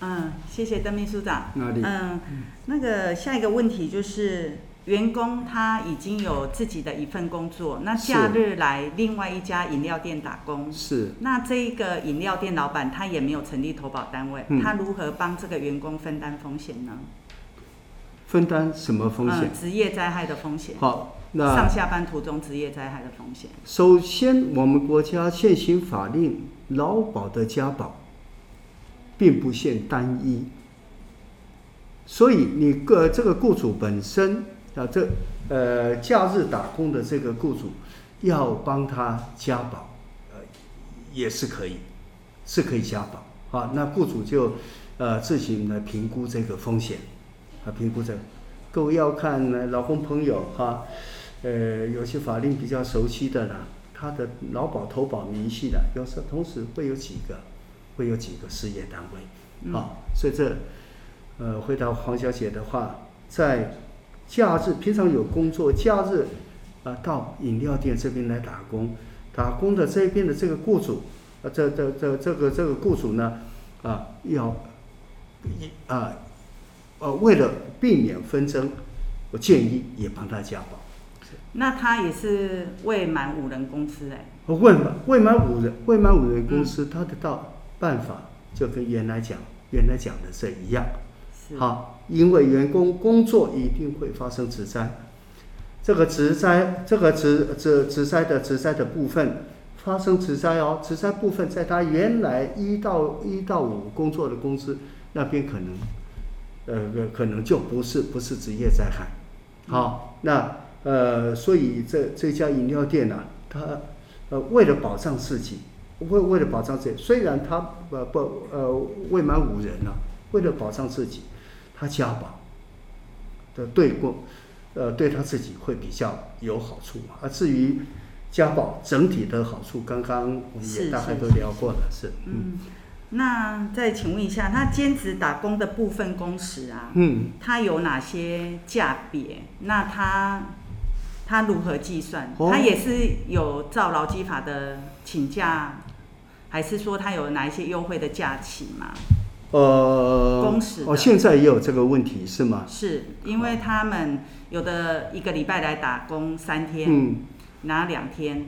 嗯，谢谢邓秘书长。哪里？嗯，那个下一个问题就是，员工他已经有自己的一份工作，那假日来另外一家饮料店打工。是。那这一个饮料店老板他也没有成立投保单位，嗯、他如何帮这个员工分担风险呢？分担什么风险？嗯、职业灾害的风险。好，那上下班途中职业灾害的风险。首先，我们国家现行法令劳保的加保。并不限单一，所以你个这个雇主本身啊，这呃假日打工的这个雇主要帮他加保，呃也是可以，是可以加保啊。那雇主就呃自行来评估这个风险啊，评估这个。各位要看呢，劳工朋友哈，呃有些法令比较熟悉的呢，他的劳保投保明细的，有时同时会有几个。会有几个事业单位，啊、嗯，所以这，呃，回答黄小姐的话，在假日平常有工作，假日啊到饮料店这边来打工，打工的这边的这个雇主，啊，这这这这个这个雇主呢，啊要一，啊，呃，为了避免纷争，我建议也帮他加保。那他也是未满五人公司哎？未满未满五人未满五人公司，他的到。办法就跟原来讲原来讲的这一样，好，因为员工工作一定会发生职灾，这个职灾这个职职职灾的职灾的部分发生职灾哦，职灾部分在他原来一到一到五工作的公司那边可能，呃可能就不是不是职业灾害，好，那呃所以这这家饮料店呢、啊，他呃为了保障自己。为为了保障自己，虽然他呃不呃未满五人呢、啊，为了保障自己，他家暴的对过，呃对他自己会比较有好处。而至于家暴整体的好处，刚刚我们也大概都聊过了，是，是，是嗯。那再请问一下，他兼职打工的部分工时啊，嗯，他有哪些价别？那他他如何计算？他也是有照劳基法的请假。还是说他有哪一些优惠的假期吗？呃，工时哦，现在也有这个问题是吗？是因为他们有的一个礼拜来打工三天，嗯，拿两天，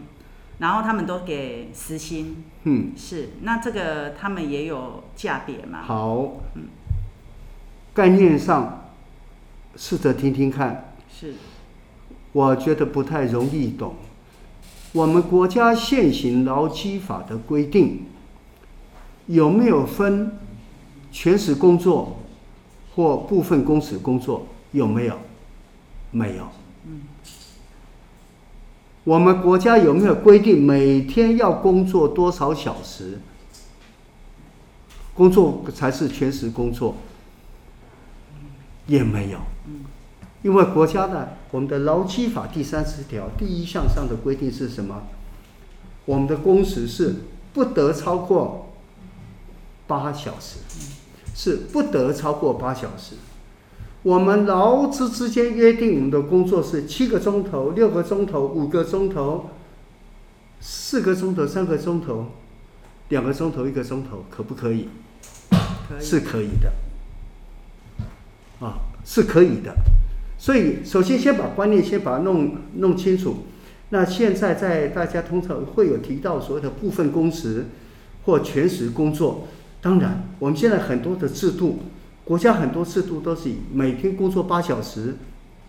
然后他们都给时薪，嗯，是，那这个他们也有价别嘛？好，嗯，概念上试着听听看，是，我觉得不太容易懂。我们国家现行劳基法的规定有没有分全时工作或部分工时工作？有没有？没有。我们国家有没有规定每天要工作多少小时？工作才是全时工作？也没有。因为国家的我们的劳基法第三十条第一项上的规定是什么？我们的工时是不得超过八小时，是不得超过八小时。我们劳资之间约定，我们的工作是七个钟头、六个钟头、五个钟头、四个钟头、三个钟头、两个钟头、一个钟头，可不可以？可以。是可以的。啊，是可以的。所以，首先先把观念先把它弄弄清楚。那现在在大家通常会有提到所谓的部分工时或全时工作。当然，我们现在很多的制度，国家很多制度都是以每天工作八小时，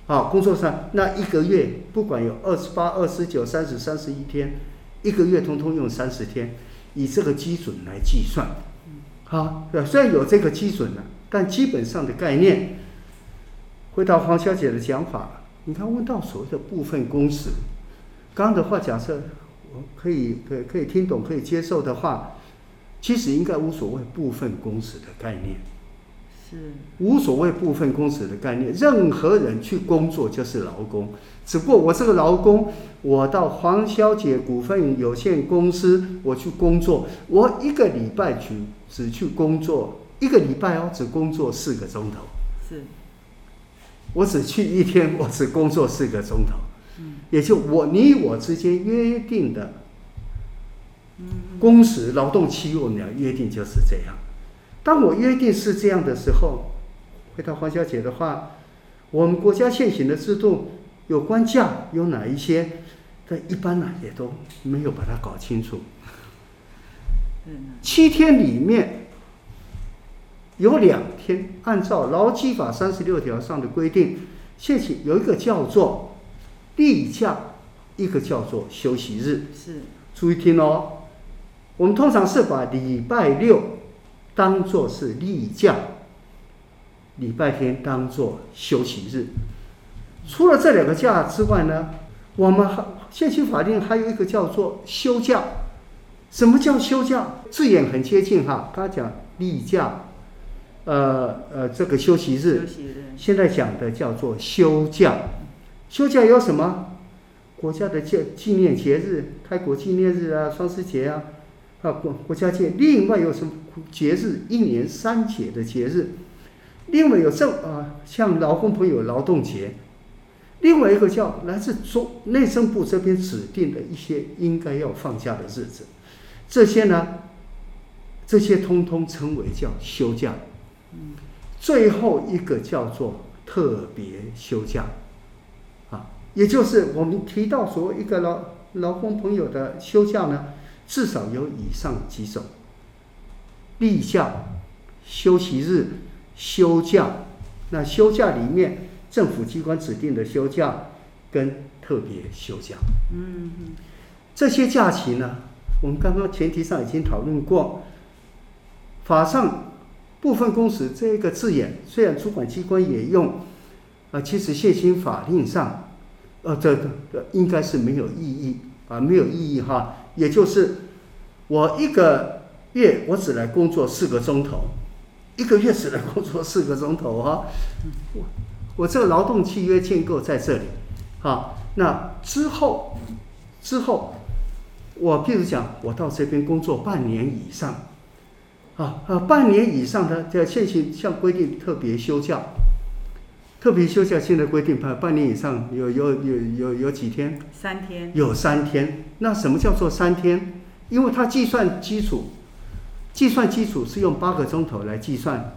啊，工作上那一个月不管有二十八、二十九、三十、三十一天，一个月通通用三十天，以这个基准来计算。好，虽然有这个基准呢，但基本上的概念。回到黄小姐的讲法，你看问到所谓的部分工时，刚刚的话假设我可以可以可以听懂可以接受的话，其实应该无所谓部分工时的概念，是。无所谓部分工时的概念，任何人去工作就是劳工，只不过我这个劳工，我到黄小姐股份有限公司我去工作，我一个礼拜去只去工作一个礼拜哦，只工作四个钟头，是。我只去一天，我只工作四个钟头，也就我你我之间约定的工时劳动契约，我们俩约定就是这样。当我约定是这样的时候，回到黄小姐的话，我们国家现行的制度有关假有哪一些？但一般呢也都没有把它搞清楚。七天里面有两天，按照劳基法三十六条上的规定，现行有一个叫做例假，一个叫做休息日。是，注意听哦。我们通常是把礼拜六当做是例假，礼拜天当做休息日。除了这两个假之外呢，我们还现行法令还有一个叫做休假。什么叫休假？字眼很接近哈，刚才讲例假，呃呃，这个休息日。休息日。现在讲的叫做休假。休假有什么？国家的纪纪念节日，开国纪念日啊，双十节啊。啊，国国家节，另外有什么节日？一年三节的节日，另外有这啊，像劳工朋友劳动节，另外一个叫来自中内政部这边指定的一些应该要放假的日子，这些呢，这些通通称为叫休假。最后一个叫做特别休假，啊，也就是我们提到所谓一个劳劳工朋友的休假呢。至少有以上几种：例假、休息日、休假。那休假里面，政府机关指定的休假跟特别休假。嗯嗯。这些假期呢，我们刚刚前提上已经讨论过。法上部分公司这个字眼，虽然主管机关也用，啊，其实现行法令上，呃，这个应该是没有意义啊，没有意义哈。也就是我一个月我只来工作四个钟头，一个月只来工作四个钟头哈。我我这个劳动契约建构在这里，哈。那之后之后，我譬如讲，我到这边工作半年以上，啊啊，半年以上的在现行像规定特别休假，特别休假现在规定半半年以上有有有有有几天？三天。有三天。那什么叫做三天？因为它计算基础，计算基础是用八个钟头来计算，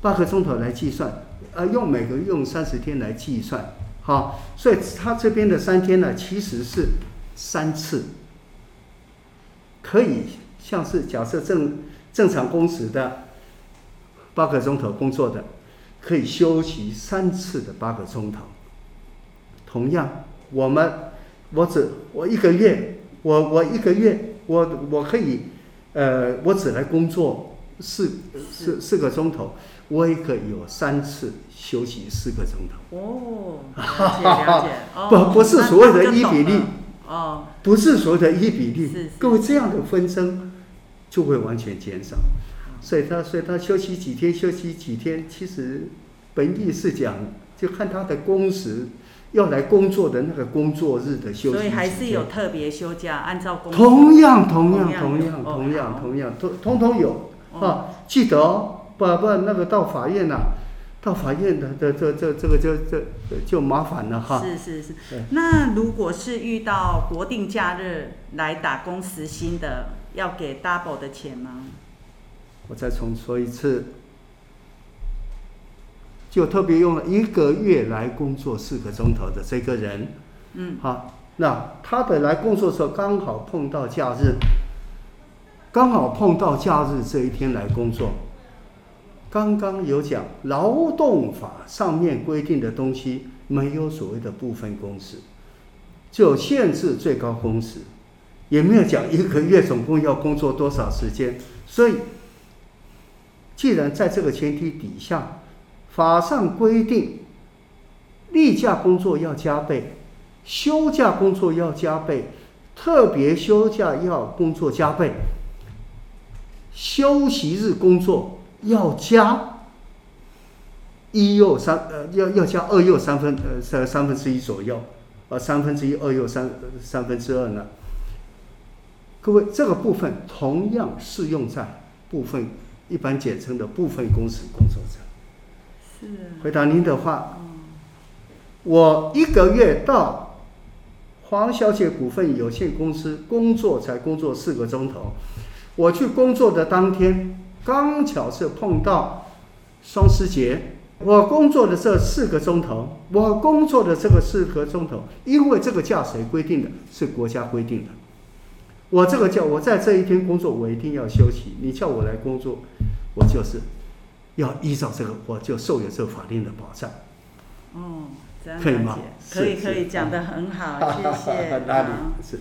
八个钟头来计算，呃，用每个月用三十天来计算，好，所以它这边的三天呢，其实是三次，可以像是假设正正常工时的八个钟头工作的。可以休息三次的八个钟头。同样，我们我只我一个月，我我一个月，我我可以，呃，我只来工作四四四个钟头，我也可以有三次休息四个钟头。哦，了解了解。不不是所谓的一比例。哦。不是所谓的一比例。各位这样的纷争就会完全减少。所以他，所以他休息几天，休息几天，其实本意是讲，就看他的工时，要来工作的那个工作日的休息。所以还是有特别休假，按照工。同样，同样，同样，同样，同样，通通通有啊！记得哦，不不，那个到法院呐，到法院的这这这这个就这就麻烦了哈。是是是。那如果是遇到国定假日来打工时薪的，要给 double 的钱吗？我再重说一次，就特别用了一个月来工作四个钟头的这个人，嗯，好，那他的来工作的时候刚好碰到假日，刚好碰到假日这一天来工作。刚刚有讲劳动法上面规定的东西，没有所谓的部分工时，就限制最高工时，也没有讲一个月总共要工作多少时间，所以。既然在这个前提底下，法上规定，例假工作要加倍，休假工作要加倍，特别休假要工作加倍，休息日工作要加一又三呃要要加二又三分呃三三分之一左右，呃三分之一二又三三分之二呢？各位这个部分同样适用在部分。一般简称的部分工时工作者。是。回答您的话，我一个月到黄小姐股份有限公司工作才工作四个钟头，我去工作的当天，刚巧是碰到双十节，我工作的这四个钟头，我工作的这个四个钟头，因为这个假谁规定的？是国家规定的。我这个叫我在这一天工作，我一定要休息。你叫我来工作，我就是要依照这个，我就受有这个法令的保障。哦，这样可以吗？可以可以，讲得很好，谢谢。哪里是？